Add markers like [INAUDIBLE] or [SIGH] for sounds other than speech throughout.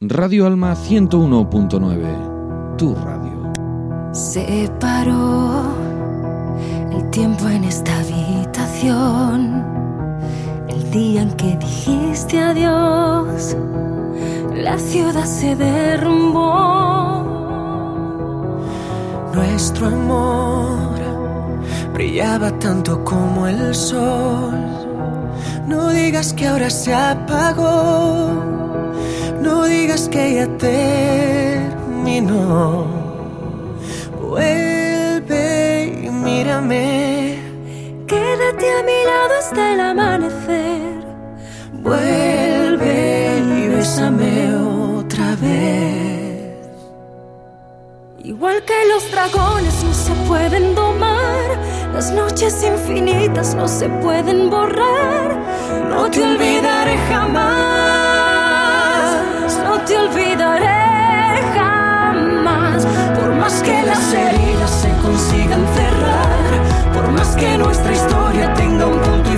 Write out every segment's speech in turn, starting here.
Radio Alma 101.9, tu radio. Se paró el tiempo en esta habitación, el día en que dijiste adiós, la ciudad se derrumbó. Nuestro amor brillaba tanto como el sol no digas que ahora se apagó, no digas que ya terminó. Vuelve y mírame. Quédate a mi lado hasta el amanecer. Vuelve y bésame otra vez. Igual que los dragones no se pueden domar, las noches infinitas no se pueden borrar. No te olvidaré jamás, no te olvidaré jamás. Por más que las heridas se consigan cerrar, por más que nuestra historia tenga un punto y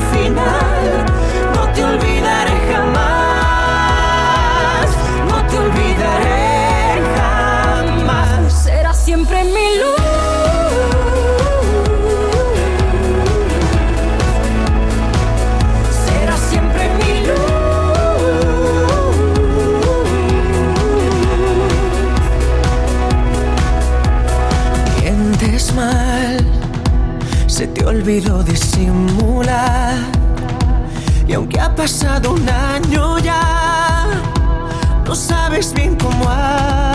Se te olvidó disimular. Y aunque ha pasado un año ya, no sabes bien cómo ha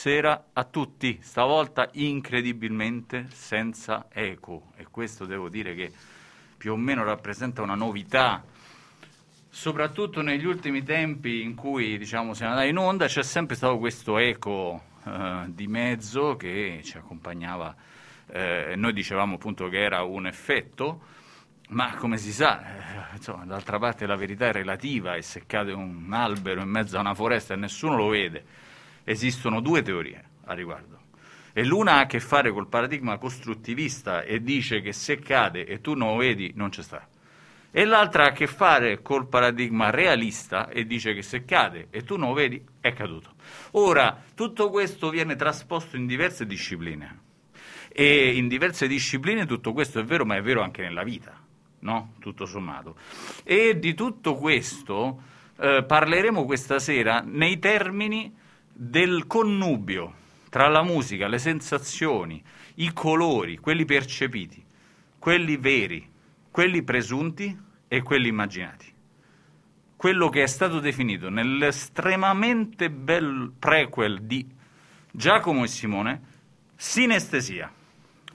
Buonasera a tutti, stavolta incredibilmente senza eco. E questo devo dire che più o meno rappresenta una novità, soprattutto negli ultimi tempi in cui diciamo, siamo andati in onda c'è sempre stato questo eco eh, di mezzo che ci accompagnava, eh, noi dicevamo appunto che era un effetto, ma come si sa, eh, insomma, d'altra parte la verità è relativa e se cade un albero in mezzo a una foresta e nessuno lo vede, esistono due teorie a riguardo. E l'una ha a che fare col paradigma costruttivista e dice che se cade e tu non lo vedi, non c'è sta. E l'altra ha a che fare col paradigma realista e dice che se cade e tu non lo vedi, è caduto. Ora, tutto questo viene trasposto in diverse discipline. E in diverse discipline tutto questo è vero, ma è vero anche nella vita, no? Tutto sommato. E di tutto questo eh, parleremo questa sera nei termini del connubio tra la musica, le sensazioni, i colori, quelli percepiti, quelli veri, quelli presunti e quelli immaginati. Quello che è stato definito nell'estremamente bel prequel di Giacomo e Simone, sinestesia,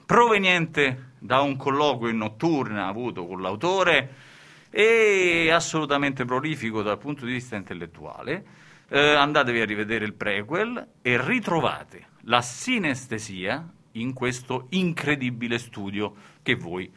proveniente da un colloquio in notturna avuto con l'autore e assolutamente prolifico dal punto di vista intellettuale, eh, andatevi a rivedere il prequel e ritrovate la sinestesia in questo incredibile studio che voi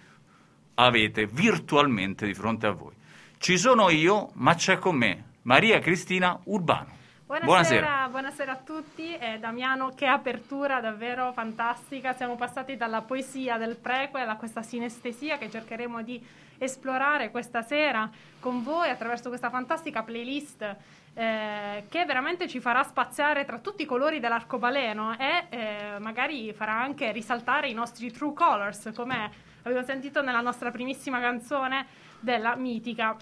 avete virtualmente di fronte a voi. Ci sono io, ma c'è con me Maria Cristina Urbano. Buonasera, Buonasera. buonasera a tutti. Eh, Damiano, che apertura davvero fantastica. Siamo passati dalla poesia del prequel a questa sinestesia che cercheremo di esplorare questa sera con voi attraverso questa fantastica playlist eh, che veramente ci farà spaziare tra tutti i colori dell'arcobaleno e eh, magari farà anche risaltare i nostri true colors, come abbiamo sentito nella nostra primissima canzone della mitica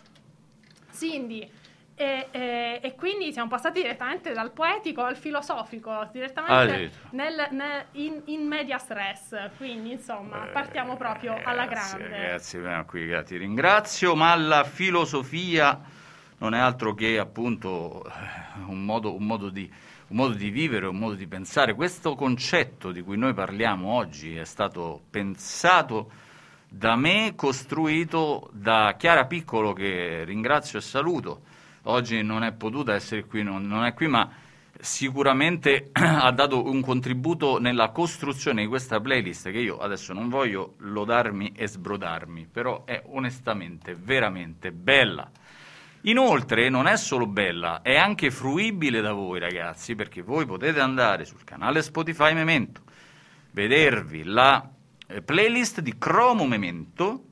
Cindy. E, e, e, quindi siamo passati direttamente dal poetico al filosofico, direttamente nel, nel, in, in, medias res. Quindi, insomma, partiamo proprio eh, alla grande. Grazie, qui, ti ringrazio, ma la filosofia non è altro che appunto un modo, un modo di un modo di vivere, un modo di pensare. Questo concetto di cui noi parliamo oggi è stato pensato da me, costruito da Chiara Piccolo, che ringrazio e saluto. Oggi non è potuta essere qui, non, non è qui, ma sicuramente [CLEARS THROAT] ha dato un contributo nella costruzione di questa playlist che io adesso non voglio lodarmi e sbrodarmi, però è onestamente veramente bella. Inoltre non è solo bella, è anche fruibile da voi ragazzi, perché voi potete andare sul canale Spotify Memento, vedervi la eh, playlist di Chromo Memento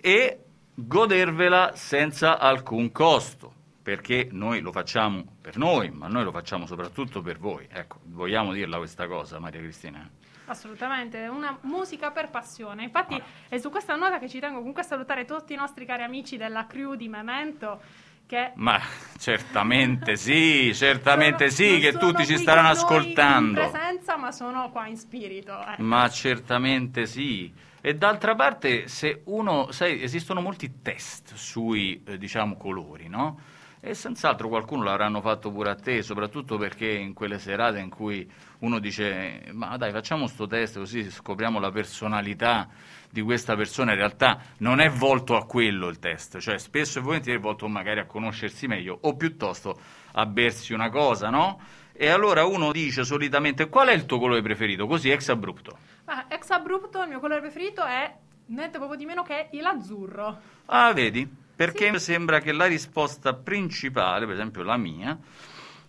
e godervela senza alcun costo, perché noi lo facciamo per noi, ma noi lo facciamo soprattutto per voi. Ecco, vogliamo dirla questa cosa, Maria Cristina? Assolutamente, una musica per passione. Infatti è su questa nota che ci tengo comunque a salutare tutti i nostri cari amici della crew di Memento che... Ma certamente sì, certamente sono, sì, che tutti ci staranno ascoltando. in presenza, ma sono qua in spirito. Eh. Ma certamente sì. E d'altra parte, se uno, sai, esistono molti test sui, eh, diciamo, colori, no? E senz'altro qualcuno l'avranno fatto pure a te, soprattutto perché in quelle serate in cui uno dice ma dai facciamo sto test così scopriamo la personalità di questa persona, in realtà non è volto a quello il test, cioè spesso e volentieri è volto magari a conoscersi meglio o piuttosto a bersi una cosa, no? E allora uno dice solitamente qual è il tuo colore preferito, così ex abrupto. Ah, ex abrupto il mio colore preferito è niente proprio di meno che l'azzurro. Ah, vedi? perché sì. sembra che la risposta principale, per esempio la mia,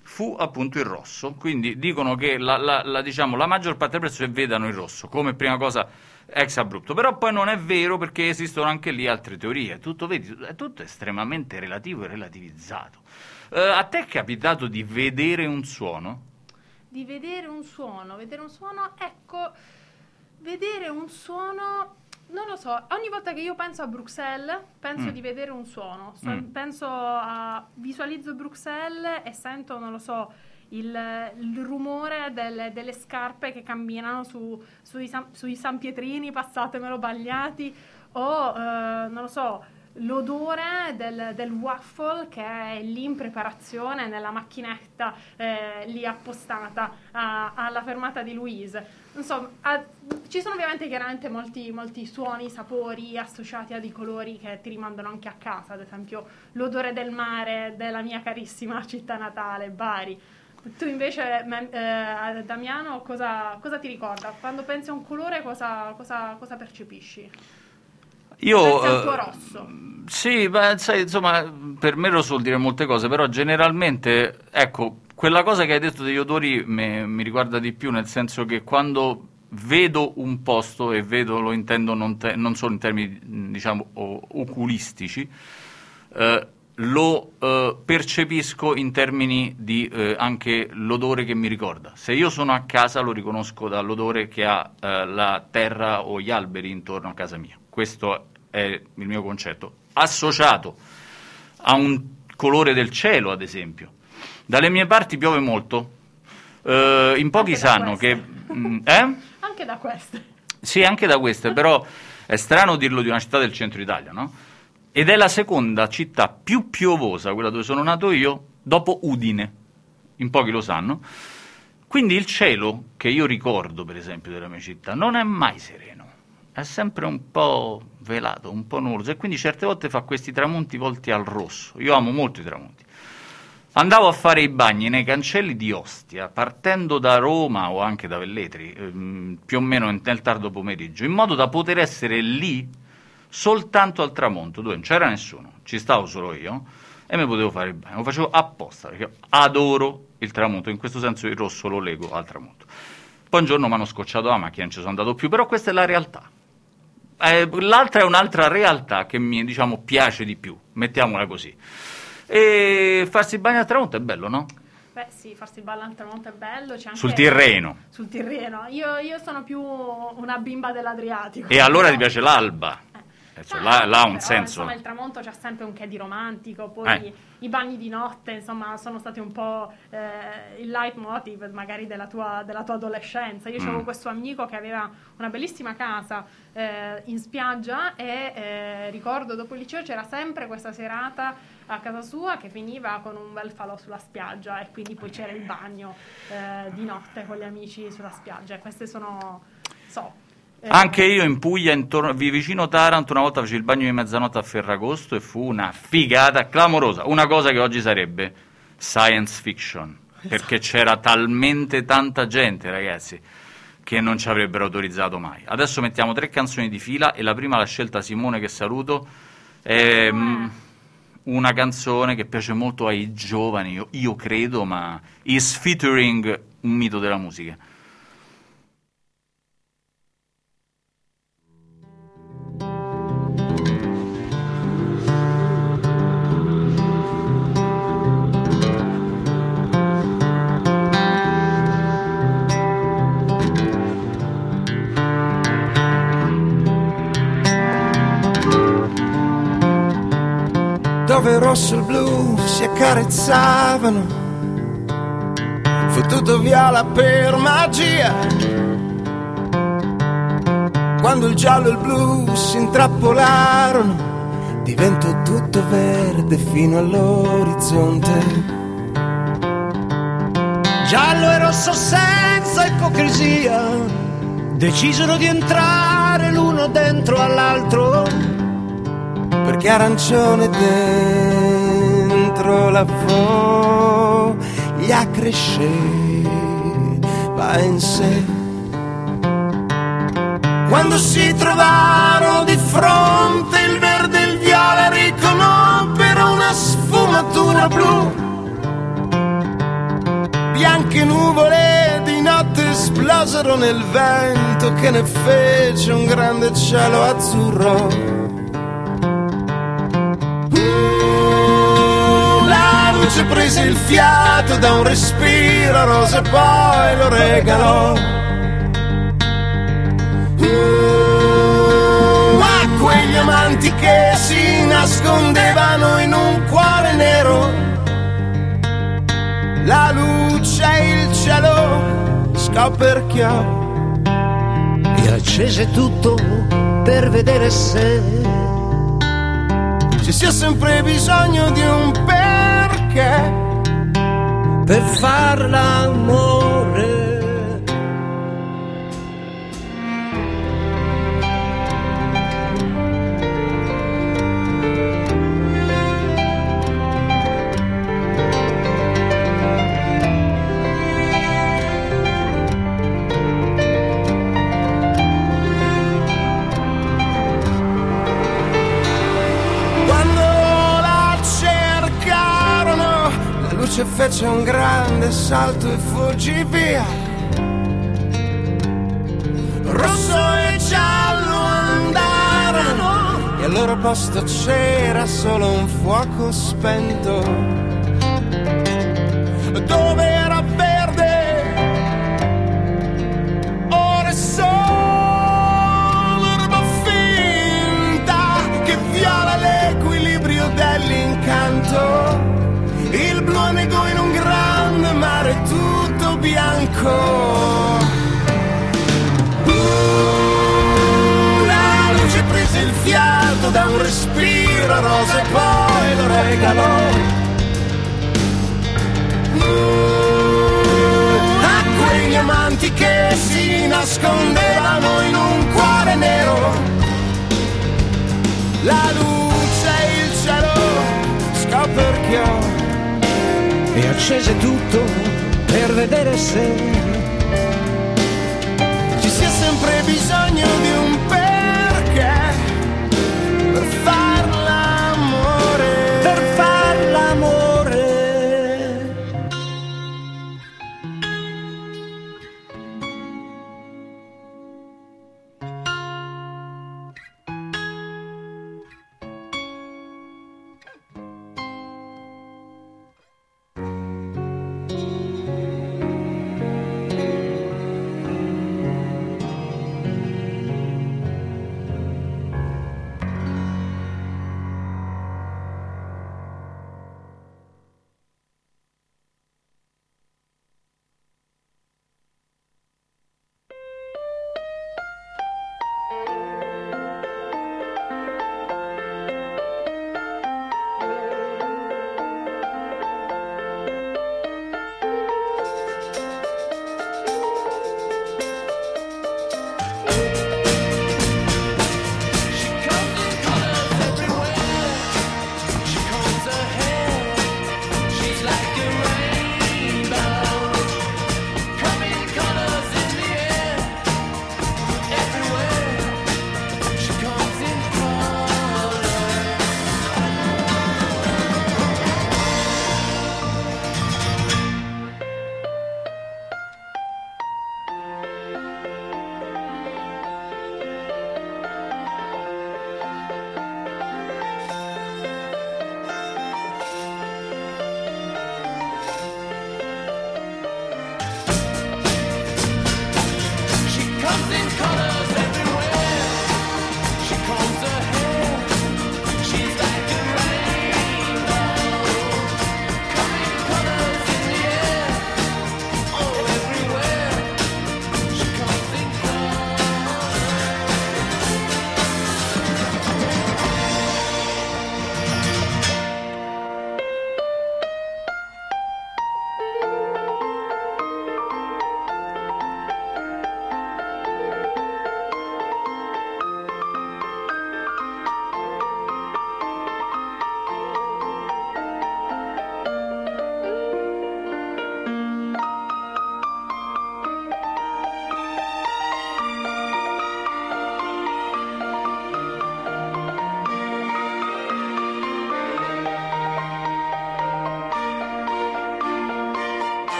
fu appunto il rosso. Quindi dicono che la, la, la, diciamo, la maggior parte delle persone vedano il rosso come prima cosa ex abrupto, però poi non è vero perché esistono anche lì altre teorie. Tutto, vedi, è tutto estremamente relativo e relativizzato. Uh, a te è capitato di vedere un suono? Di vedere un suono, vedere un suono, ecco vedere un suono, non lo so, ogni volta che io penso a Bruxelles, penso Mm. di vedere un suono. So- Mm. Penso a, visualizzo Bruxelles e sento, non lo so, il, il rumore delle, delle scarpe che camminano su- sui, sui San Pietrini, passatemelo bagliati, o eh, non lo so, l'odore del, del waffle che è lì in preparazione nella macchinetta eh, lì appostata a- alla fermata di Louise. Insomma, a- ci sono ovviamente chiaramente molti, molti suoni, sapori associati a dei colori che ti rimandano anche a casa, ad esempio l'odore del mare della mia carissima città natale, Bari. Tu invece, eh, Damiano, cosa, cosa ti ricorda? Quando pensi a un colore, cosa, cosa- cosa percepisci? Io, Pensi al tuo eh, rosso. Sì, beh, sai, insomma, per me rosso vuol dire molte cose, però generalmente, ecco, quella cosa che hai detto degli odori me- mi riguarda di più, nel senso che quando vedo un posto, e vedo, lo intendo non, te- non solo in termini, diciamo, oculistici, eh, lo eh, percepisco in termini di eh, anche l'odore che mi ricorda. Se io sono a casa lo riconosco dall'odore che ha eh, la terra o gli alberi intorno a casa mia. Questo è il mio concetto. Associato a un colore del cielo, ad esempio. Dalle mie parti piove molto. Eh, in pochi sanno che... queste. mm, eh? Anche da queste. Sì, anche da queste, però è strano dirlo di una città del centro Italia, no? Ed è la seconda città più piovosa, quella dove sono nato io, dopo Udine. In pochi lo sanno. Quindi il cielo, che io ricordo, per esempio, della mia città, non è mai sereno. È sempre un po' velato, un po' nuvoloso. E quindi certe volte fa questi tramonti volti al rosso. Io amo molto i tramonti. Andavo a fare i bagni nei cancelli di Ostia, partendo da Roma o anche da Velletri, ehm, più o meno nel tardo pomeriggio, in modo da poter essere lì soltanto al tramonto, dove non c'era nessuno, ci stavo solo io, e mi potevo fare il bagno. Lo facevo apposta, perché adoro il tramonto, in questo senso il rosso lo lego al tramonto. Poi un giorno mi hanno scocciato la macchina, non ci sono andato più, però questa è la realtà. Eh, l'altra è un'altra realtà che mi diciamo, piace di più, mettiamola così. E farsi il bagno al tramonto è bello, no? Beh sì, farsi il ballo al tramonto è bello. C'è anche... Sul Tirreno. Sul Tirreno. Io, io sono più una bimba dell'Adriatico. E allora ti piace l'alba. Eh, cioè, là, là ha un però, senso. Insomma, il tramonto c'ha sempre un che di romantico, poi Eh. i bagni di notte, insomma, sono stati un po' eh, il leitmotiv magari della tua, della tua adolescenza. Io Mm. avevo questo amico che aveva una bellissima casa eh, in spiaggia e eh, ricordo dopo il liceo c'era sempre questa serata a casa sua che finiva con un bel falò sulla spiaggia e quindi poi c'era il bagno eh, di notte con gli amici sulla spiaggia. E queste sono, so, eh, Anche io in Puglia, intorno, vi- vicino Taranto, una volta feci il bagno di mezzanotte a Ferragosto e fu una figata clamorosa. Una cosa che oggi sarebbe science fiction. Perché c'era talmente tanta gente, ragazzi, che non ci avrebbero autorizzato mai. Adesso mettiamo tre canzoni di fila e la prima l'ha scelta Simone, che saluto. È mm, una canzone che piace molto ai giovani, io, io credo, ma is featuring un mito della musica. Rosso e il blu si accarezzavano, fottuto viola per magia. Quando il giallo e il blu si intrappolarono, diventò tutto verde fino all'orizzonte. Giallo e rosso senza ipocrisia, decisero di entrare l'uno dentro all'altro perché arancione dentro la foglia cresceva in sé. Quando si trovarono di fronte il verde e il viola riconobbero una sfumatura blu. Bianche nuvole di notte esplosero nel vento che ne fece un grande cielo azzurro. Luce prese il fiato da un respiro rosa e poi lo regalò. Uh, a quegli amanti che si nascondevano in un cuore nero. La luce e il cielo scoperchiò. E accese tutto per vedere se ci sia sempre bisogno di un perché per far l'amore. Fece un grande salto e fuggì via. Rosso e giallo andarono, e al loro posto c'era solo un fuoco spento. Dove bianco. Uh, La luce prese il fiato da un respiro rosa e poi lo regalò. Uh, a quegli amanti che si nascondevano in un cuore nero. La luce e il cielo scoperchiò. E accese tutto per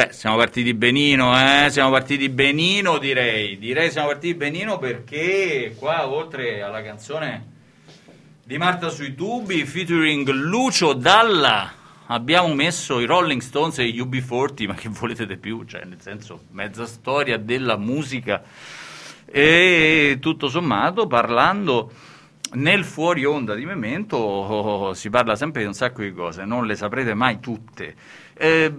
Beh, siamo partiti benino, eh? Siamo partiti benino, direi. Direi siamo partiti benino perché qua, oltre alla canzone di Marta sui tubi, featuring Lucio Dalla, abbiamo messo i Rolling Stones e gli UB40, ma che volete di più? Cioè, nel senso, mezza storia della musica. E tutto sommato, parlando nel fuori onda di Memento, oh, si parla sempre di un sacco di cose, non le saprete mai tutte. Eh,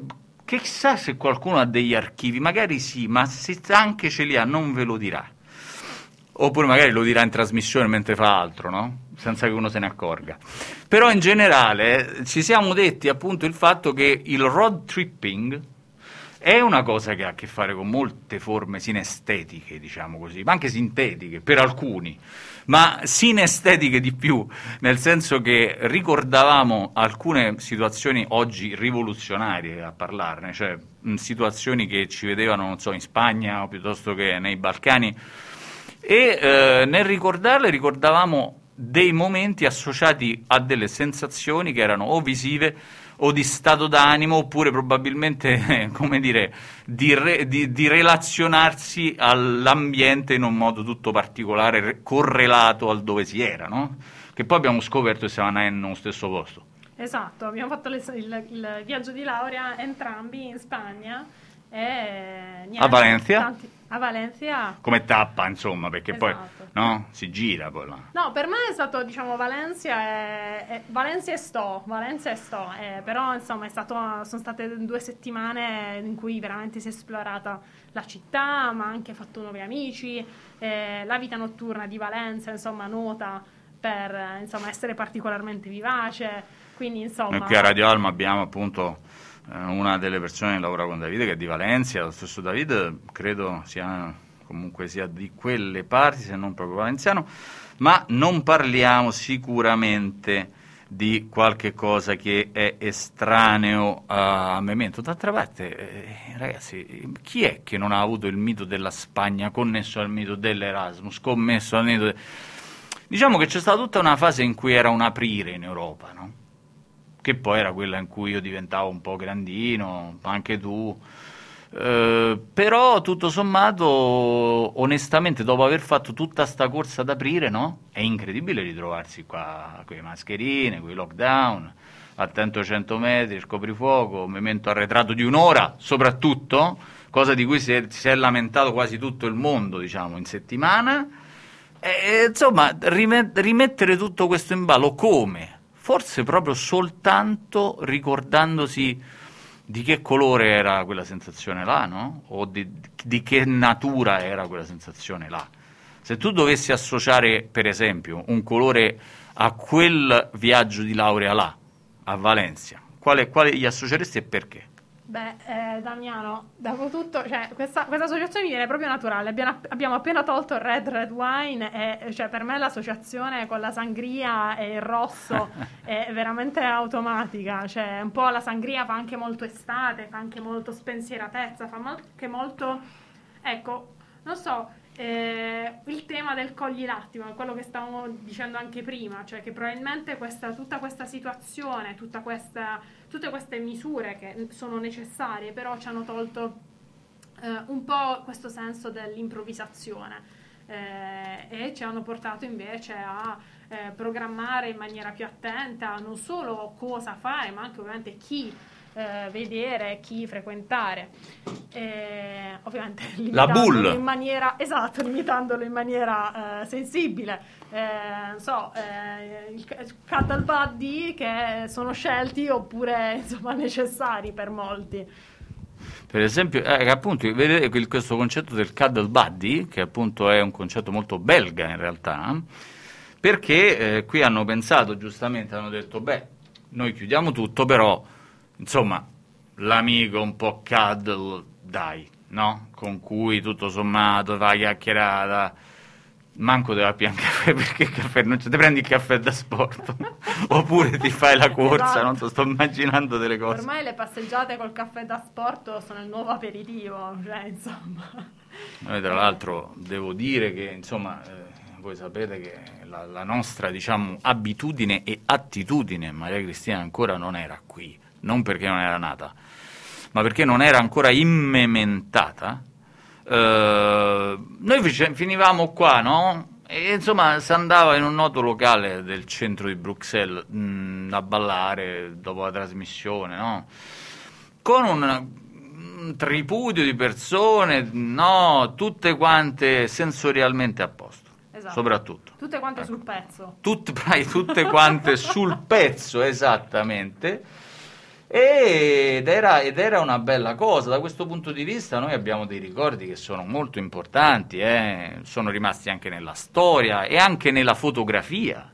chissà se qualcuno ha degli archivi, magari sì, ma se anche ce li ha non ve lo dirà. Oppure magari lo dirà in trasmissione mentre fa altro, no? Senza che uno se ne accorga. Però in generale ci siamo detti appunto il fatto che il road tripping è una cosa che ha a che fare con molte forme sinestetiche, diciamo così, ma anche sintetiche per alcuni, ma sinestetiche di più, nel senso che ricordavamo alcune situazioni oggi rivoluzionarie a parlarne, cioè mh, situazioni che ci vedevano, non so, in Spagna o piuttosto che nei Balcani, e eh, nel ricordarle ricordavamo dei momenti associati a delle sensazioni che erano o visive o di stato d'animo oppure probabilmente, [LAUGHS] come dire, di, re- di- di relazionarsi all'ambiente in un modo tutto particolare, re- correlato al dove si era, no? Che poi abbiamo scoperto che andati nello stesso posto. Esatto, abbiamo fatto le- il, il viaggio di laurea entrambi in Spagna e niente, A Valencia? tanti- a Valencia Come tappa, insomma, perché poi Esatto. No? Si gira poi là. No, per me è stato, diciamo, Valencia e, e- Valencia e sto, Valencia e sto, eh, però insomma è stato, sono state due settimane in cui veramente si è esplorata la città, ma anche fatto nuovi amici, eh, la vita notturna di Valencia, insomma, nota per insomma, essere particolarmente vivace, quindi insomma... Noi qui a Radio Alma abbiamo appunto eh, una delle persone che lavora con Davide che è di Valencia, lo stesso Davide credo sia comunque sia di quelle parti, se non proprio valenziano, ma non parliamo sicuramente di qualche cosa che è estraneo a Memento. D'altra parte, eh, ragazzi, chi è che non ha avuto il mito della Spagna connesso al mito dell'Erasmus, commesso al mito... de- Diciamo che c'è stata tutta una fase in cui era un aprire in Europa, no? che poi era quella in cui io diventavo un po' grandino, anche tu. Eh, però tutto sommato, onestamente, dopo aver fatto tutta sta corsa ad aprire, no? È incredibile ritrovarsi qua con le mascherine, con i lockdown, attento 100 metri, il coprifuoco, un momento arretrato di un'ora, soprattutto, cosa di cui si è, si è lamentato quasi tutto il mondo, diciamo, in settimana. E, insomma, rime- rimettere tutto questo in ballo come? Forse proprio soltanto ricordandosi di che colore era quella sensazione là, no? O di, di che natura era quella sensazione là. Se tu dovessi associare, per esempio, un colore a quel viaggio di laurea là, a Valencia, quale, quale gli associeresti e perché? Beh, eh, Damiano, dopo tutto, cioè, questa, questa associazione mi viene proprio naturale. Abbiamo, abbiamo appena tolto il Red Red Wine e cioè, per me l'associazione con la sangria e il rosso [LAUGHS] è veramente automatica. Cioè, un po' la sangria fa anche molto estate, fa anche molto spensieratezza, fa anche molto... Ecco, non so, eh, il tema del cogli l'attimo, quello che stavamo dicendo anche prima, cioè che probabilmente questa, tutta questa situazione, tutta questa, tutte queste misure che sono necessarie, però ci hanno tolto eh, un po' questo senso dell'improvvisazione eh, e ci hanno portato invece a eh, programmare in maniera più attenta non solo cosa fare, ma anche ovviamente chi eh, vedere, chi frequentare. Eh, ovviamente limitandolo in maniera esatto, limitandolo in maniera eh, sensibile. Eh, non so, eh, il cuddle buddy che sono scelti oppure insomma [LAUGHS] necessari per molti. Per esempio, eh, appunto, vedete questo concetto del cuddle buddy, che appunto è un concetto molto belga in realtà, perché eh, qui hanno pensato giustamente, hanno detto, beh, noi chiudiamo tutto, però, insomma, l'amico un po' cuddle, dai, no? Con cui tutto sommato fa chiacchierata, manco te la pian [LAUGHS] caffè, perché il caffè non c'è, ti prendi il caffè da sport, [LAUGHS] oppure ti fai la corsa, Esatto. non so, sto immaginando delle cose. Ormai le passeggiate col caffè da sport sono il nuovo aperitivo, cioè insomma. Noi tra l'altro devo dire che insomma eh, voi sapete che la, la nostra diciamo abitudine e attitudine Maria Cristina ancora non era qui, non perché non era nata, ma perché non era ancora immementata. Eh, noi finivamo qua, no? E insomma si andava in un noto locale del centro di Bruxelles mh, a ballare dopo la trasmissione, no? con un, un tripudio di persone, no, tutte quante sensorialmente a posto, Esatto. soprattutto. Tutte quante Ecco. sul pezzo. Tutte, vai, [LAUGHS] tutte quante sul pezzo, esattamente. Ed era, ed era una bella cosa, da questo punto di vista noi abbiamo dei ricordi che sono molto importanti, eh, sono rimasti anche nella storia e anche nella fotografia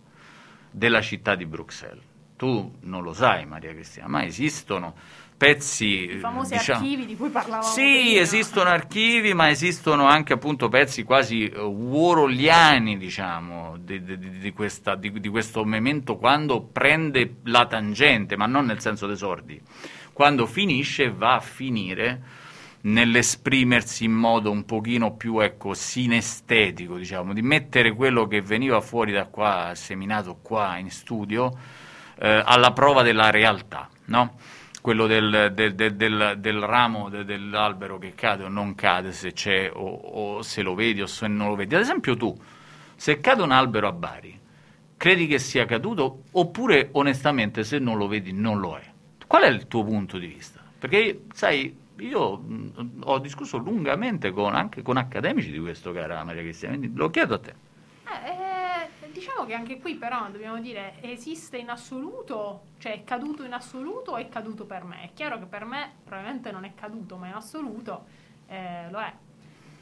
della città di Bruxelles. Tu non lo sai Maria Cristina, ma esistono pezzi... I famosi diciamo- archivi di cui parlavamo sì, prima. esistono archivi, ma esistono anche appunto pezzi quasi eh, waroliani, diciamo, di, di- di- questa- di- questo momento quando prende la tangente, ma non nel senso dei sordi, quando finisce va a finire nell'esprimersi in modo un pochino più, ecco, sinestetico, diciamo, di mettere quello che veniva fuori da qua, seminato qua in studio, eh, alla prova della realtà, no? Quello del, del- del- del- ramo de- dell'albero che cade o non cade, se c'è o, o se lo vedi o se non lo vedi. Ad esempio tu, se cade un albero a Bari, credi che sia caduto oppure onestamente se non lo vedi non lo è? Qual è il tuo punto di vista? Perché sai, io mh, ho discusso lungamente con, anche con accademici di questo, cara Maria Cristina, quindi lo chiedo a te. Eh, diciamo che anche qui però dobbiamo dire esiste in assoluto, cioè è caduto in assoluto o è caduto per me? È chiaro che per me probabilmente non è caduto, ma in assoluto eh, lo è.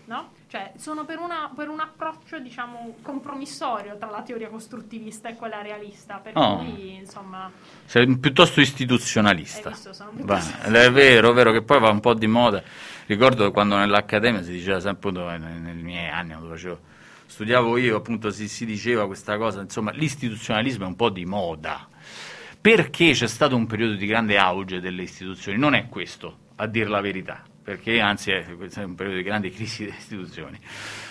No? Cioè, sono per, una- per un approccio, diciamo, compromissorio tra la teoria costruttivista e quella realista. Per Oh. cui, insomma, Sei piuttosto istituzionalista. Visto, piuttosto- è vero, è vero che poi va un po' di moda. Ricordo quando nell'accademia si diceva sempre, nei miei anni, quando facevo, studiavo io, appunto si, si diceva questa cosa, insomma, l'istituzionalismo è un po' di moda. Perché c'è stato un periodo di grande auge delle istituzioni? Non è questo, a dir la verità, perché anzi è, questo è un periodo di grande crisi delle istituzioni.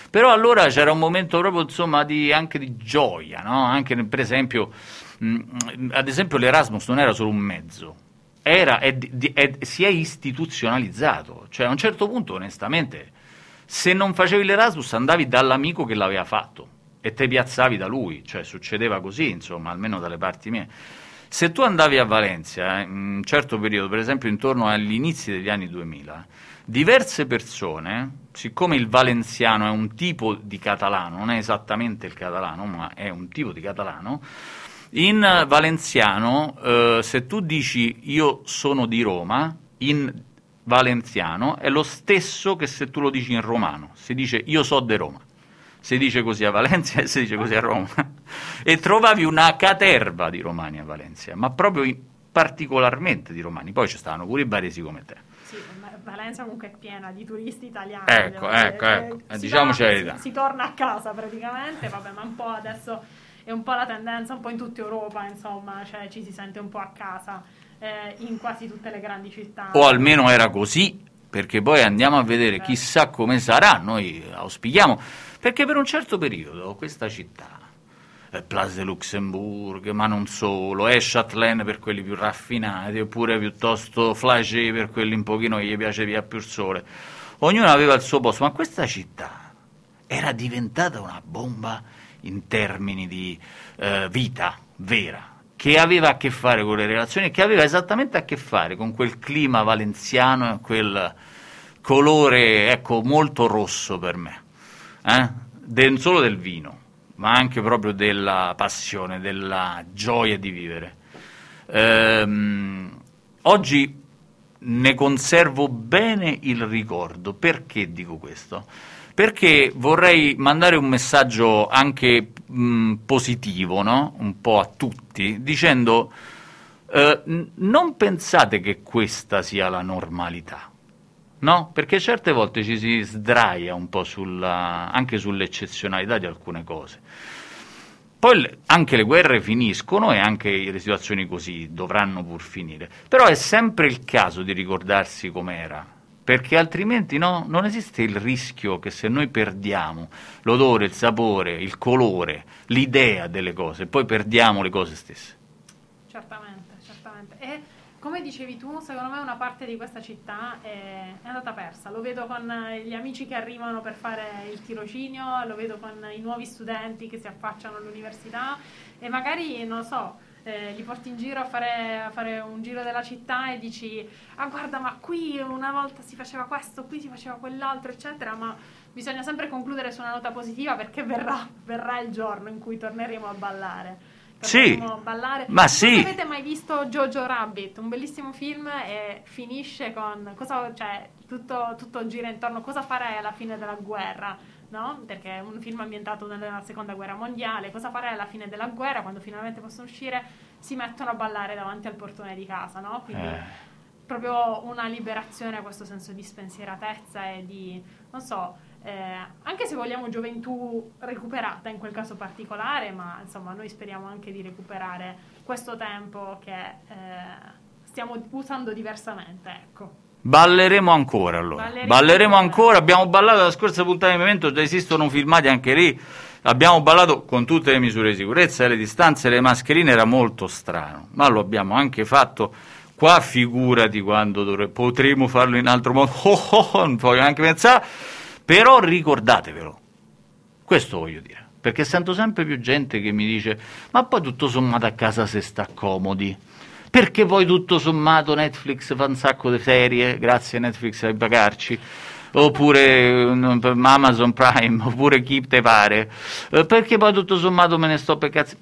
Però allora c'era un momento proprio insomma di, anche di gioia, no? anche per esempio, mh, ad esempio l'Erasmus non era solo un mezzo, era, è è- si è istituzionalizzato, cioè a un certo punto onestamente se non facevi l'Erasmus andavi dall'amico che l'aveva fatto e te piazzavi da lui, cioè succedeva così insomma, almeno dalle parti mie. Se tu andavi a Valencia, eh, in un certo periodo, per esempio intorno agli inizi degli anni 2000, diverse persone, siccome il valenziano è un tipo di catalano, non è esattamente il catalano, ma è un tipo di catalano, in valenziano, eh, se tu dici io sono di Roma, in valenziano è lo stesso che se tu lo dici in romano, si dice io so de Roma si dice così a Valencia [LAUGHS] e si dice così a Roma. e trovavi una caterva di romani a Valencia, ma proprio particolarmente di romani. Poi ci stavano pure i baresi come te. sì, ma Valencia comunque è piena di turisti italiani. Ecco, ecco, ecco. Eh, si diciamoci la verità. Si, si torna a casa praticamente, vabbè, ma un po' adesso è un po' la tendenza, un po' in tutta Europa, insomma, cioè ci si sente un po' a casa eh, in quasi tutte le grandi città. O almeno era così, perché poi andiamo a vedere chissà come sarà, noi auspichiamo, perché per un certo periodo questa città, eh, Place de Luxembourg, ma non solo, è Châtelaine per quelli più raffinati, oppure piuttosto Flagey per quelli un pochino che gli piace via più il sole, ognuno aveva il suo posto, ma questa città era diventata una bomba in termini di eh, vita vera, che aveva a che fare con le relazioni che aveva esattamente a che fare con quel clima valenziano quel colore, ecco, molto rosso per me, eh? Non solo del vino, ma anche proprio della passione, della gioia di vivere. Ehm, oggi ne conservo bene il ricordo. Perché dico questo? Perché vorrei mandare un messaggio anche mh, positivo, no? un po' a tutti, dicendo eh, non pensate che questa sia la normalità. No? Perché certe volte ci si sdraia un po' sulla, anche sull'eccezionalità di alcune cose. Poi anche le guerre finiscono e anche le situazioni così dovranno pur finire. Però è sempre il caso di ricordarsi com'era, perché altrimenti no, non esiste il rischio che se noi perdiamo l'odore, il sapore, il colore, l'idea delle cose, poi perdiamo le cose stesse. Certamente, certamente. E come dicevi tu, secondo me una parte di questa città è, è andata persa. Lo vedo con eh, gli amici che arrivano per fare il tirocinio, lo vedo con i nuovi studenti che si affacciano all'università e magari, non so, eh, li porti in giro a fare, a fare un giro della città e dici ah guarda ma qui una volta si faceva questo, qui si faceva quell'altro eccetera, ma bisogna sempre concludere su una nota positiva perché verrà, verrà il giorno in cui torneremo a ballare. Sì, Torneremo a ballare. ma Non sì. se avete mai visto Jojo Rabbit, un bellissimo film e finisce con cosa, cioè, tutto, tutto gira intorno a cosa farai alla fine della guerra, no? Perché è un film ambientato nella seconda guerra mondiale, cosa farai alla fine della guerra quando finalmente possono uscire, si mettono a ballare davanti al portone di casa, no? Quindi Eh. proprio una liberazione a questo senso di spensieratezza e di, non so, eh, anche se vogliamo gioventù recuperata in quel caso particolare, ma insomma noi speriamo anche di recuperare questo tempo che eh, stiamo usando diversamente, ecco. Balleremo ancora allora. Balleremo Balleremo, ancora. Abbiamo ballato la scorsa puntata di Memento, già esistono filmati anche lì. Abbiamo ballato con tutte le misure di sicurezza, le distanze, le mascherine, era molto strano, ma lo abbiamo anche fatto. Qua figurati quando dovre- potremo farlo in altro modo, [LAUGHS] oh, oh, oh, non voglio neanche pensare, però ricordatevelo, questo voglio dire, perché sento sempre più gente che mi dice, ma poi tutto sommato a casa se sta comodi, perché poi tutto sommato Netflix fa un sacco di serie, grazie a Netflix a pagarci, oppure per Amazon Prime, [LAUGHS] oppure chi te pare, eh, perché poi tutto sommato me ne sto per cazzi.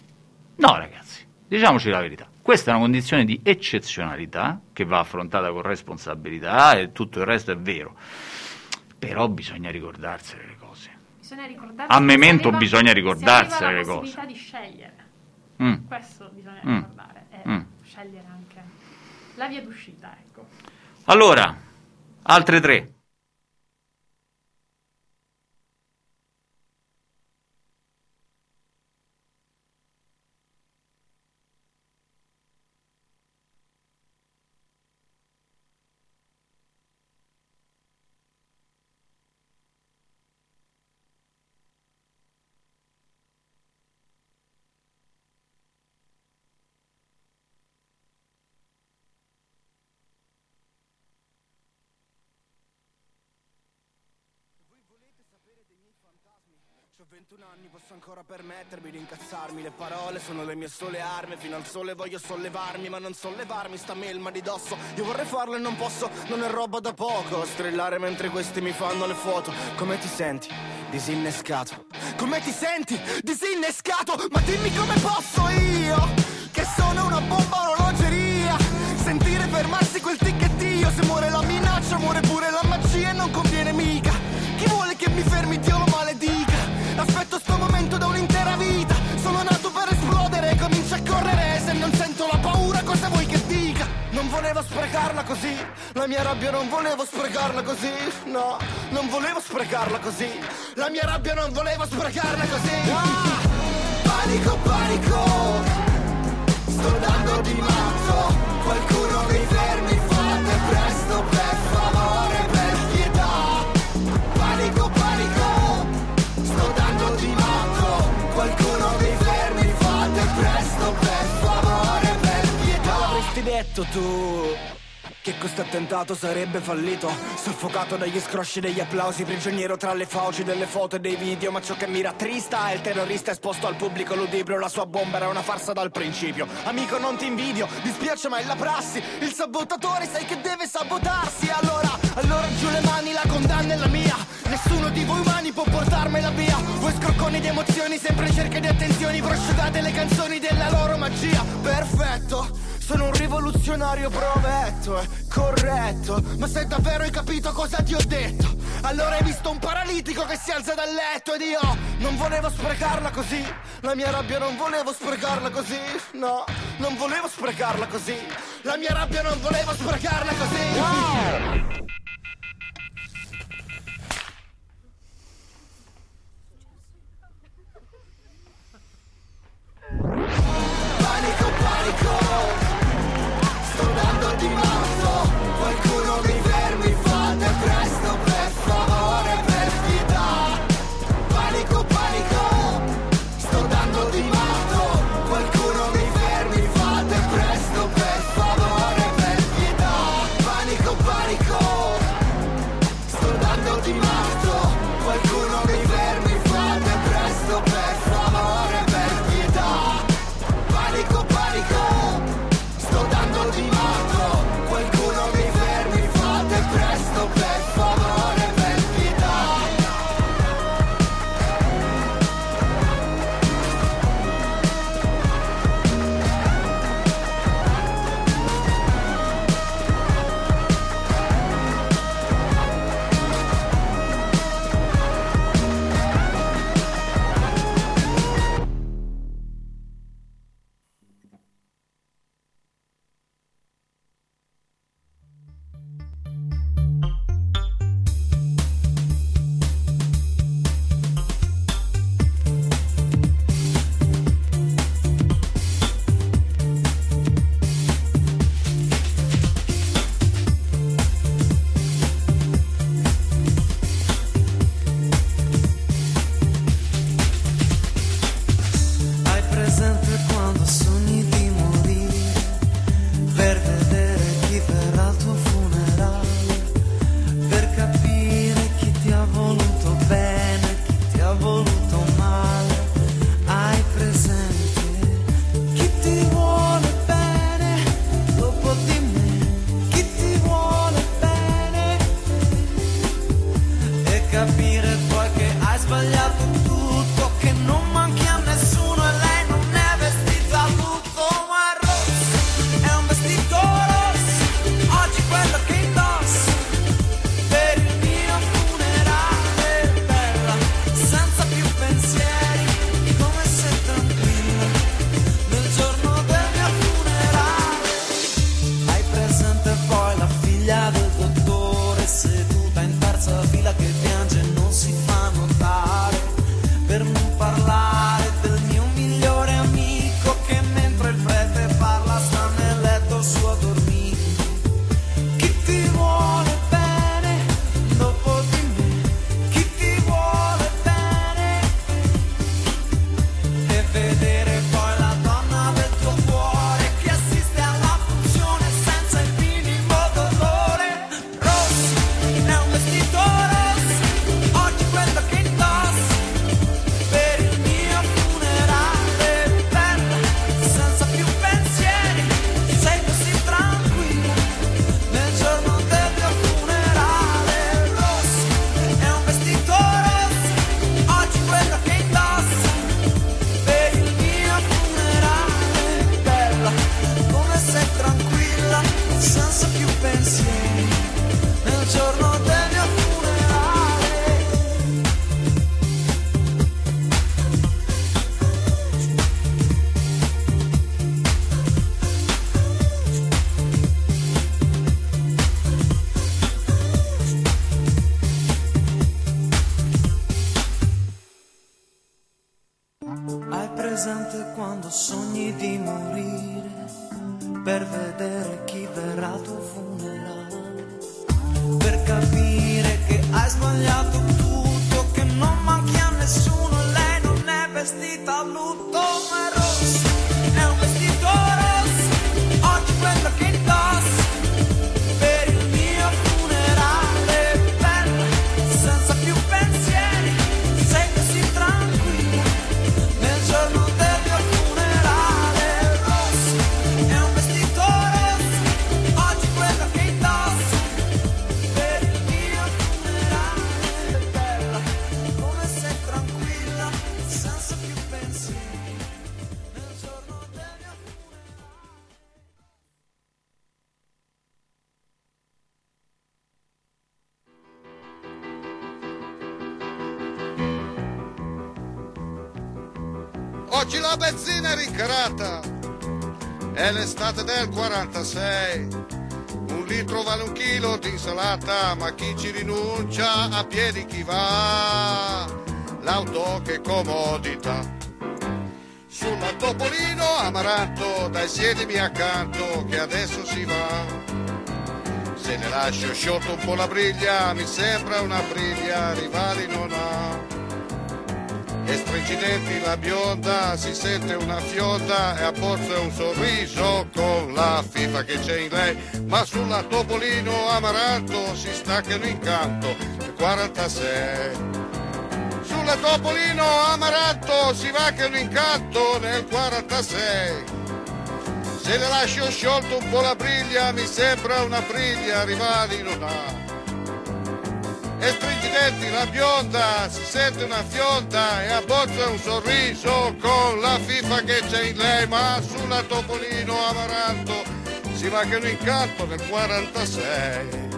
No, ragazzi, diciamoci la verità. Questa è una condizione di eccezionalità che va affrontata con responsabilità e tutto il resto è vero. Però bisogna ricordarsene le cose. Bisogna ricordarsi A memento arriva- bisogna ricordarsene le cose. possibilità di scegliere. Mm. Questo bisogna Mm. ricordare. E Mm. La via d'uscita, ecco. Allora, altre tre. C'ho 21 anni, posso ancora permettermi di incazzarmi. Le parole sono le mie sole armi Fino al sole voglio sollevarmi Ma non sollevarmi sta melma di dosso. Io vorrei farlo e non posso, non è roba da poco. Strillare mentre questi mi fanno le foto. Come ti senti? Disinnescato. Come ti senti? Disinnescato. Ma dimmi come posso io Che sono una bomba orologeria. Sentire fermarsi quel ticchettio. Se muore la minaccia muore pure la magia E non conviene mica. Chi vuole che mi fermi? Dio lo Aspetto sto momento da un'intera vita. Sono nato per esplodere Comincio a correre. Se non sento la paura cosa vuoi che dica? Non volevo sprecarla così. La mia rabbia non volevo sprecarla così. No, non volevo sprecarla così. La mia rabbia non volevo sprecarla così. Ah! Panico, panico. Sto dando di matto. Qualcuno mi fermi detto tu che questo attentato sarebbe fallito? Soffocato dagli scrosci degli applausi Prigioniero tra le fauci delle foto e dei video Ma ciò che mi rattrista è il terrorista esposto al pubblico ludibrio La sua bomba era una farsa dal principio. Amico non ti invidio, dispiace ma è la prassi. Il sabotatore sai che deve sabotarsi. Allora, allora giù le mani, la condanna è la mia. Nessuno di voi umani può portarmela via. Voi scrocconi di emozioni, sempre in cerca di attenzioni. Prosciugate le canzoni della loro magia. Perfetto sono un rivoluzionario provetto, è corretto. Ma se davvero hai capito cosa ti ho detto Allora hai visto un paralitico che si alza dal letto Ed io non volevo sprecarla così. La mia rabbia non volevo sprecarla così No, non volevo sprecarla così. La mia rabbia non volevo sprecarla così. No! L'estate del 46. Un litro vale un chilo di insalata, ma chi ci rinuncia a piedi chi va? L'auto che comodità. Sulla Topolino amaranto, dai siedimi accanto che adesso si va. Se ne lascio sciolto un po' la briglia, mi sembra una briglia, rivali non ha. E stringi i denti la bionda, si sente una fionda e a forza un sorriso con la fifa che c'è in lei. Ma sulla Topolino amaranto si stacca un incanto, il 46. Sulla Topolino amaranto si va che un incanto nel 46. Se le lascio sciolto un po' la briglia, mi sembra una briglia, rivali non ha. E stringi i denti la bionda, si sente una fionda e abbozza un sorriso con la fifa che c'è in lei, ma sulla Topolino amaranto si va che un incanto nel 46.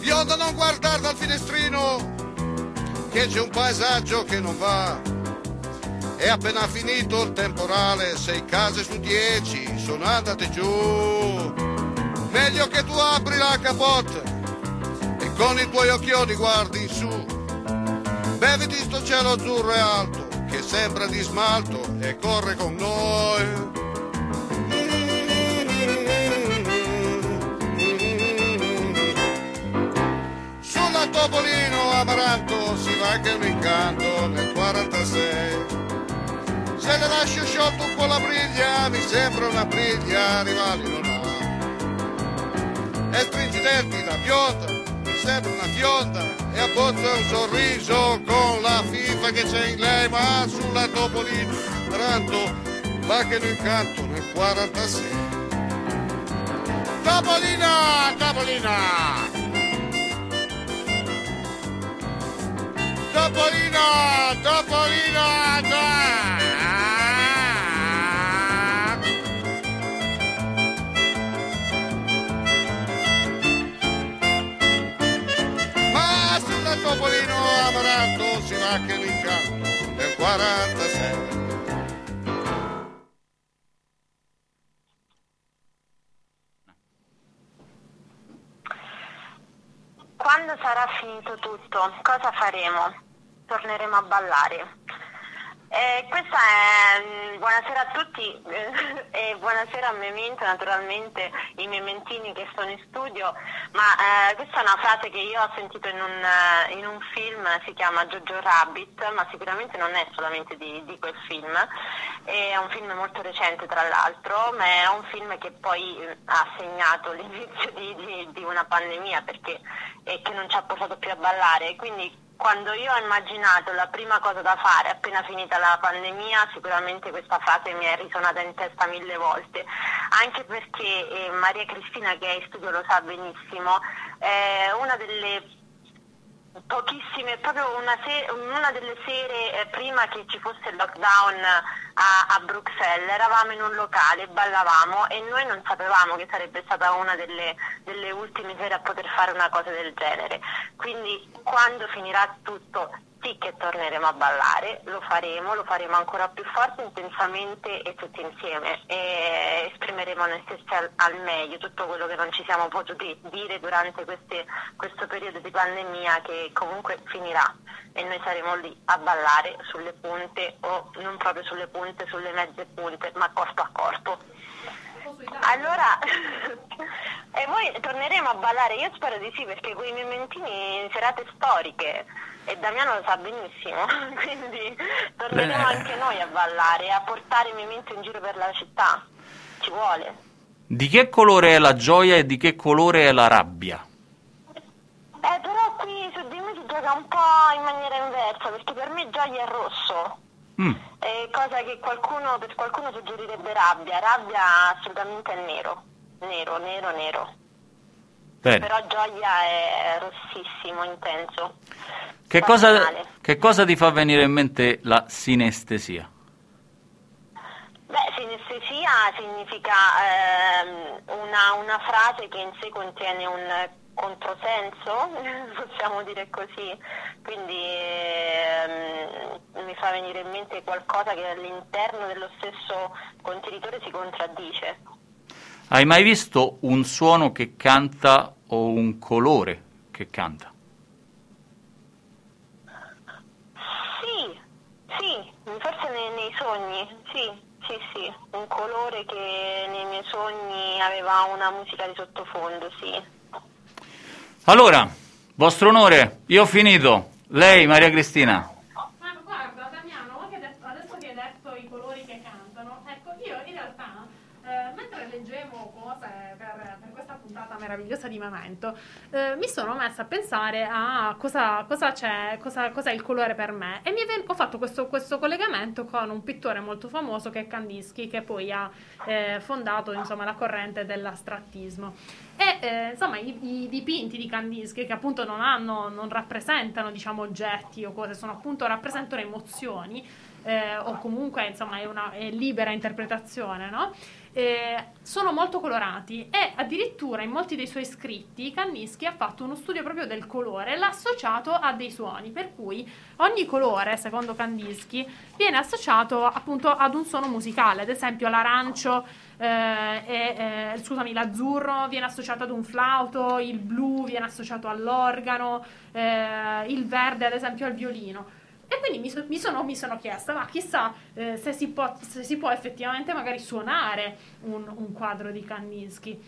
Bionda non guardare dal finestrino che c'è un paesaggio che non va. È appena finito il temporale, sei case su dieci sono andate giù. Meglio che tu apri la capote e con i tuoi occhioni guardi in su. Beviti sto cielo azzurro e alto che sembra di smalto e corre con noi. Sulla Topolino amaranto si va che un incanto nel 46. Se le lascio sciolto un po' la briglia, mi sembra una briglia, rivali non ha. E stringi denti la bionda, mi sembra una fionda, e abbozza un sorriso con la fifa che c'è in lei, ma sulla Topolino amaranto va che un incanto nel 46. Topolina Topolina! Topolino! dai! 46 Quando sarà finito tutto, cosa faremo? Torneremo a ballare. Eh, questa è mm, buonasera a tutti. [LAUGHS] E buonasera a Memento, naturalmente i mementini che sono in studio, ma eh, questa è una frase che io ho sentito in un, eh, in un film, si chiama Jojo Rabbit, ma sicuramente non è solamente di, di quel film, è un film molto recente tra l'altro, ma è un film che poi eh, ha segnato [LAUGHS] l'inizio di, di- di una pandemia perché, e che non ci ha portato più a ballare. Quindi quando io ho immaginato la prima cosa da fare appena finita la pandemia, sicuramente questa frase mi è risuonata in testa mille volte, anche perché eh, Maria Cristina che è in studio lo sa benissimo, è una delle pochissime, proprio una, se- una delle sere eh, prima che ci fosse il lockdown a, a Bruxelles, eravamo in un locale, ballavamo e noi non sapevamo che sarebbe stata una delle, delle ultime sere a poter fare una cosa del genere. Quindi quando finirà tutto sì che torneremo a ballare, lo faremo, lo faremo ancora più forte, intensamente e tutti insieme e esprimeremo noi stessi al, al meglio tutto quello che non ci siamo potuti dire durante queste- questo periodo di pandemia che comunque finirà e noi saremo lì a ballare sulle punte o non proprio sulle punte, sulle mezze punte, ma corpo a corpo. Allora, [LAUGHS] e voi torneremo a ballare? Io spero di sì perché quei mementini in serate storiche e Damiano lo sa benissimo, [LAUGHS] quindi torneremo Beh. anche noi a ballare e a portare i mementi in giro per la città. Ci vuole. Di che colore è la gioia e di che colore è la rabbia? Eh, però qui su di me si gioca un po' in maniera inversa perché per me gioia è rosso. Mm. Eh, cosa che qualcuno, per qualcuno suggerirebbe rabbia, rabbia assolutamente è nero, nero, nero, nero. Bene. Però gioia è rossissimo, intenso. Che cosa, che cosa ti fa venire in mente la sinestesia? Beh, sinestesia significa ehm, una, una frase che in sé contiene un controsenso, [LAUGHS] possiamo dire così, quindi ehm, mi fa venire in mente qualcosa che all'interno dello stesso contenitore si contraddice. Hai mai visto un suono che canta o un colore che canta? Sì, sì, forse nei, nei sogni, sì, sì, sì, un colore che nei miei sogni aveva una musica di sottofondo, sì. Allora, vostro onore, io ho finito. Lei, Maria Cristina. Ma guarda Damiano, che hai detto- adesso che hai detto i colori che cantano, ecco io in realtà eh, mentre leggevo cose per, per questa puntata meravigliosa di Memento, eh, mi sono messa a pensare a cosa, cosa c'è, cosa, cosa è il colore per me e ven- ho fatto questo, questo collegamento con un pittore molto famoso che è Kandinsky che poi ha eh, fondato insomma, la corrente dell'astrattismo. E eh, insomma i, i dipinti di Kandinsky che appunto non hanno, non rappresentano diciamo oggetti o cose, sono appunto rappresentano emozioni eh, o comunque insomma è una è libera interpretazione, no? Eh, sono molto colorati e addirittura in molti dei suoi scritti Kandinsky ha fatto uno studio proprio del colore e l'ha associato a dei suoni, per cui ogni colore, secondo Kandinsky, viene associato appunto ad un suono musicale, ad esempio l'arancio eh, e, eh, scusami, l'azzurro viene associato ad un flauto, il blu viene associato all'organo, eh, il verde ad esempio al violino. E quindi mi, so- mi sono, mi sono chiesta, ma chissà eh, se, si può, se si può effettivamente magari suonare un, un quadro di Kandinsky.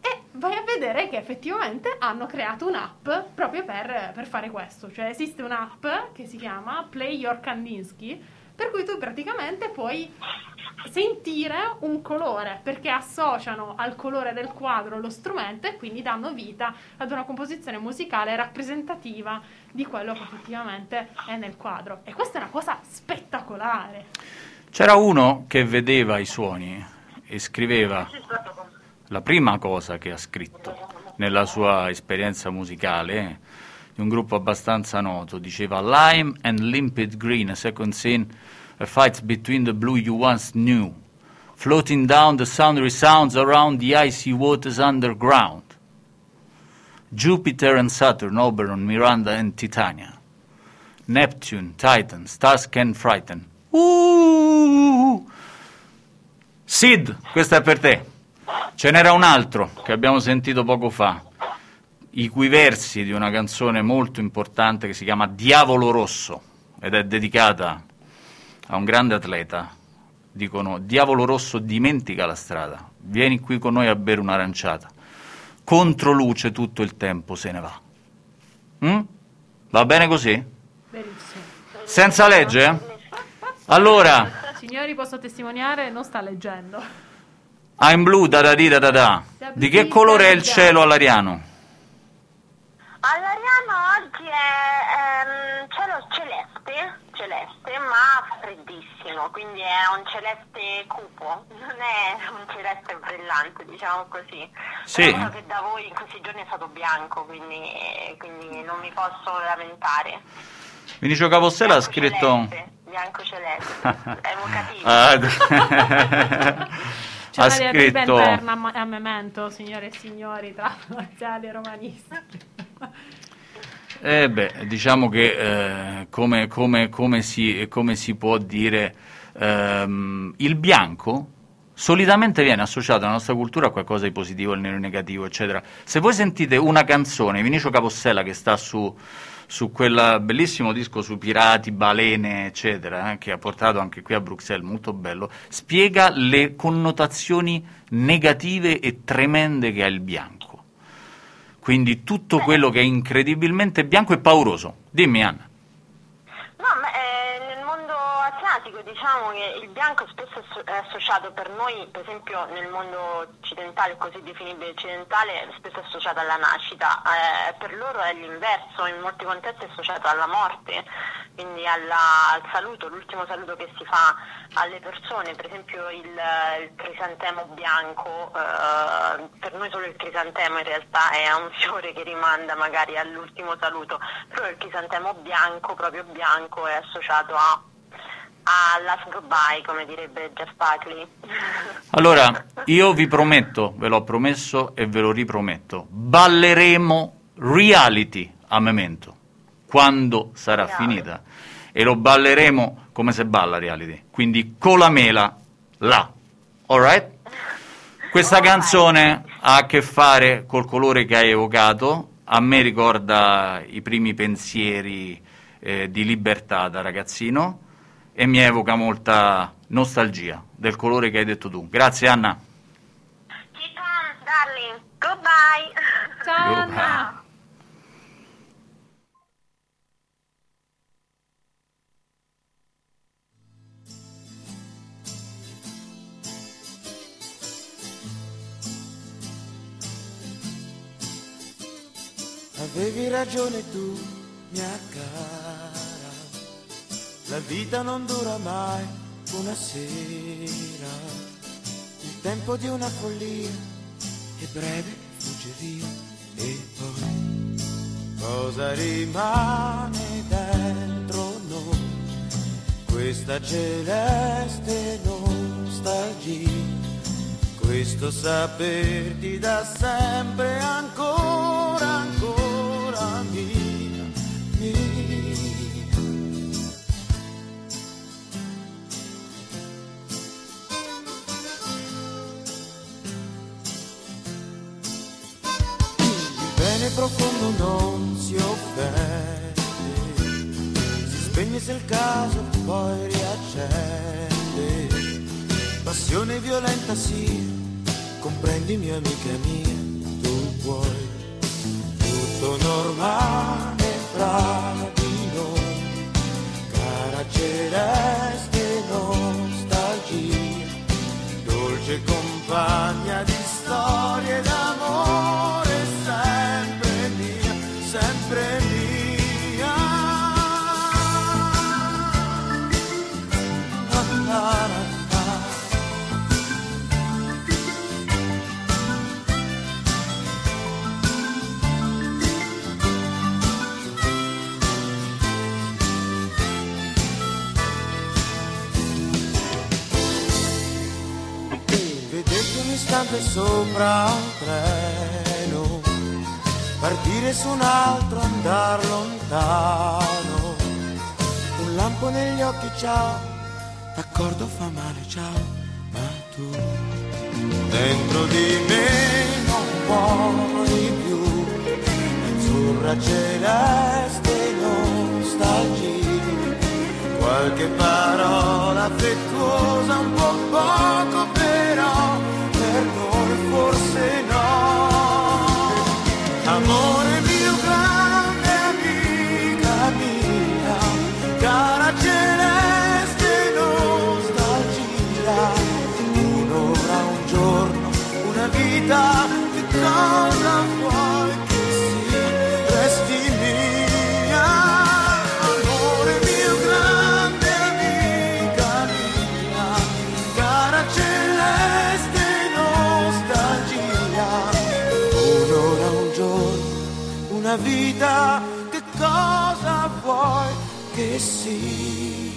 E vai a vedere che effettivamente hanno creato un'app proprio per, per fare questo. Cioè esiste un'app che si chiama Play Your Kandinsky, per cui tu praticamente puoi sentire un colore perché associano al colore del quadro lo strumento e quindi danno vita ad una composizione musicale rappresentativa di quello che effettivamente è nel quadro. E questa è una cosa spettacolare. C'era uno che vedeva i suoni e scriveva la prima cosa che ha scritto. nella sua esperienza musicale, di un gruppo abbastanza noto, diceva Lime and limpid green, second scene, a fight between the blue you once knew, floating down the soundry sounds around the icy waters underground. Jupiter and Saturn, Oberon, Miranda and Titania. Neptune, Titan, stars can frighten. Uh! Sid, questo è per te. Ce n'era un altro che abbiamo sentito poco fa, i cui versi di una canzone molto importante che si chiama Diavolo Rosso ed è dedicata a un grande atleta. Dicono, Diavolo Rosso dimentica la strada, vieni qui con noi a bere un'aranciata. Contro luce tutto il tempo se ne va. Mm? Va bene così? Benissimo. Senza legge? Allora, Signori, posso testimoniare, non sta leggendo. I'm blue da da di da da da. Di che colore è il cielo all'ariano? All'Ariano oggi è ehm, cielo celeste, celeste, ma freddissimo, quindi è un celeste cupo, non è un celeste brillante, diciamo così. Sì. Però so che da voi in questi giorni è stato bianco, quindi, quindi non mi posso lamentare. Vinicio Capostela ha Bianco scritto... celeste, bianco celeste, [LAUGHS] è evocativo. Ah, [LAUGHS] C'è ha scritto... interna a- a memento, signore e signori, tra [LAUGHS] laziali e romanisti. Eh beh, diciamo che eh, come, come- come si, come si può dire, ehm, il bianco solitamente viene associato nella nostra cultura a qualcosa di positivo, il nero negativo, eccetera. Se voi sentite una canzone, Vinicio Capossela che sta su, su quel bellissimo disco su pirati, balene, eccetera, eh, che ha portato anche qui a Bruxelles, molto bello, spiega le connotazioni negative e tremende che ha il bianco. Quindi tutto quello che è incredibilmente bianco è pauroso. Dimmi Anna. No, ma asiatico diciamo che il bianco spesso è asso- è associato per noi, per esempio nel mondo occidentale, così definibile occidentale, è spesso associato alla nascita, Eh, per loro è l'inverso, in molti contesti è associato alla morte, quindi alla- al saluto, l'ultimo saluto che si fa alle persone, per esempio il, il crisantemo bianco, eh, per noi solo il crisantemo in realtà è un fiore che rimanda magari all'ultimo saluto, però il crisantemo bianco, proprio bianco, è associato a a last goodbye, come direbbe Jeff Buckley. [LAUGHS] Allora, io vi prometto, ve l'ho promesso e ve lo riprometto, balleremo reality a Memento quando sarà finita e lo balleremo come se balla reality, quindi con la mela là. Alright? Questa canzone ha a che fare col colore che hai evocato, a me ricorda i primi pensieri eh, di libertà da ragazzino e mi evoca molta nostalgia del colore che hai detto tu. Grazie Anna. Keep on, darling. Goodbye. Ciao Goodbye. Anna. Avevi ragione tu, mia cara, la vita non dura mai una sera, il tempo di una follia è breve, fugge via. E poi cosa rimane dentro noi? Questa celeste nostalgia, questo saperti da sempre ancora, ancora bene profondo non si offende, si spegne se il caso poi riaccende. Passione violenta sì, comprendimi amica mia, tu puoi. Tutto normale fra di noi, cara celeste nostalgia, dolce compagna di storie d'amore, sopra un treno, partire su un altro, andar lontano, un lampo negli occhi, ciao, d'accordo fa male, ciao, ma tu dentro di me non vuoi più, azzurra celeste nostalgia. Qualche parola affettuosa, un po' poco forse no. Amore mio grande amica mia, cara celeste nostalgia, un'ora, un giorno, una vita, che cosa una vita, che cosa vuoi che sia?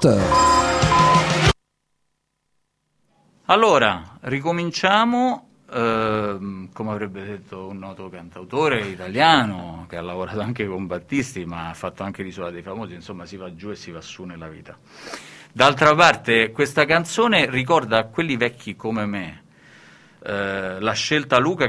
20h. Allora, ricominciamo, ehm, come avrebbe detto un noto cantautore italiano che ha lavorato anche con Battisti, ma ha fatto anche l'Isola dei Famosi, insomma si va giù e si va su nella vita. D'altra parte, questa canzone ricorda a quelli vecchi come me eh, la scelta Luca che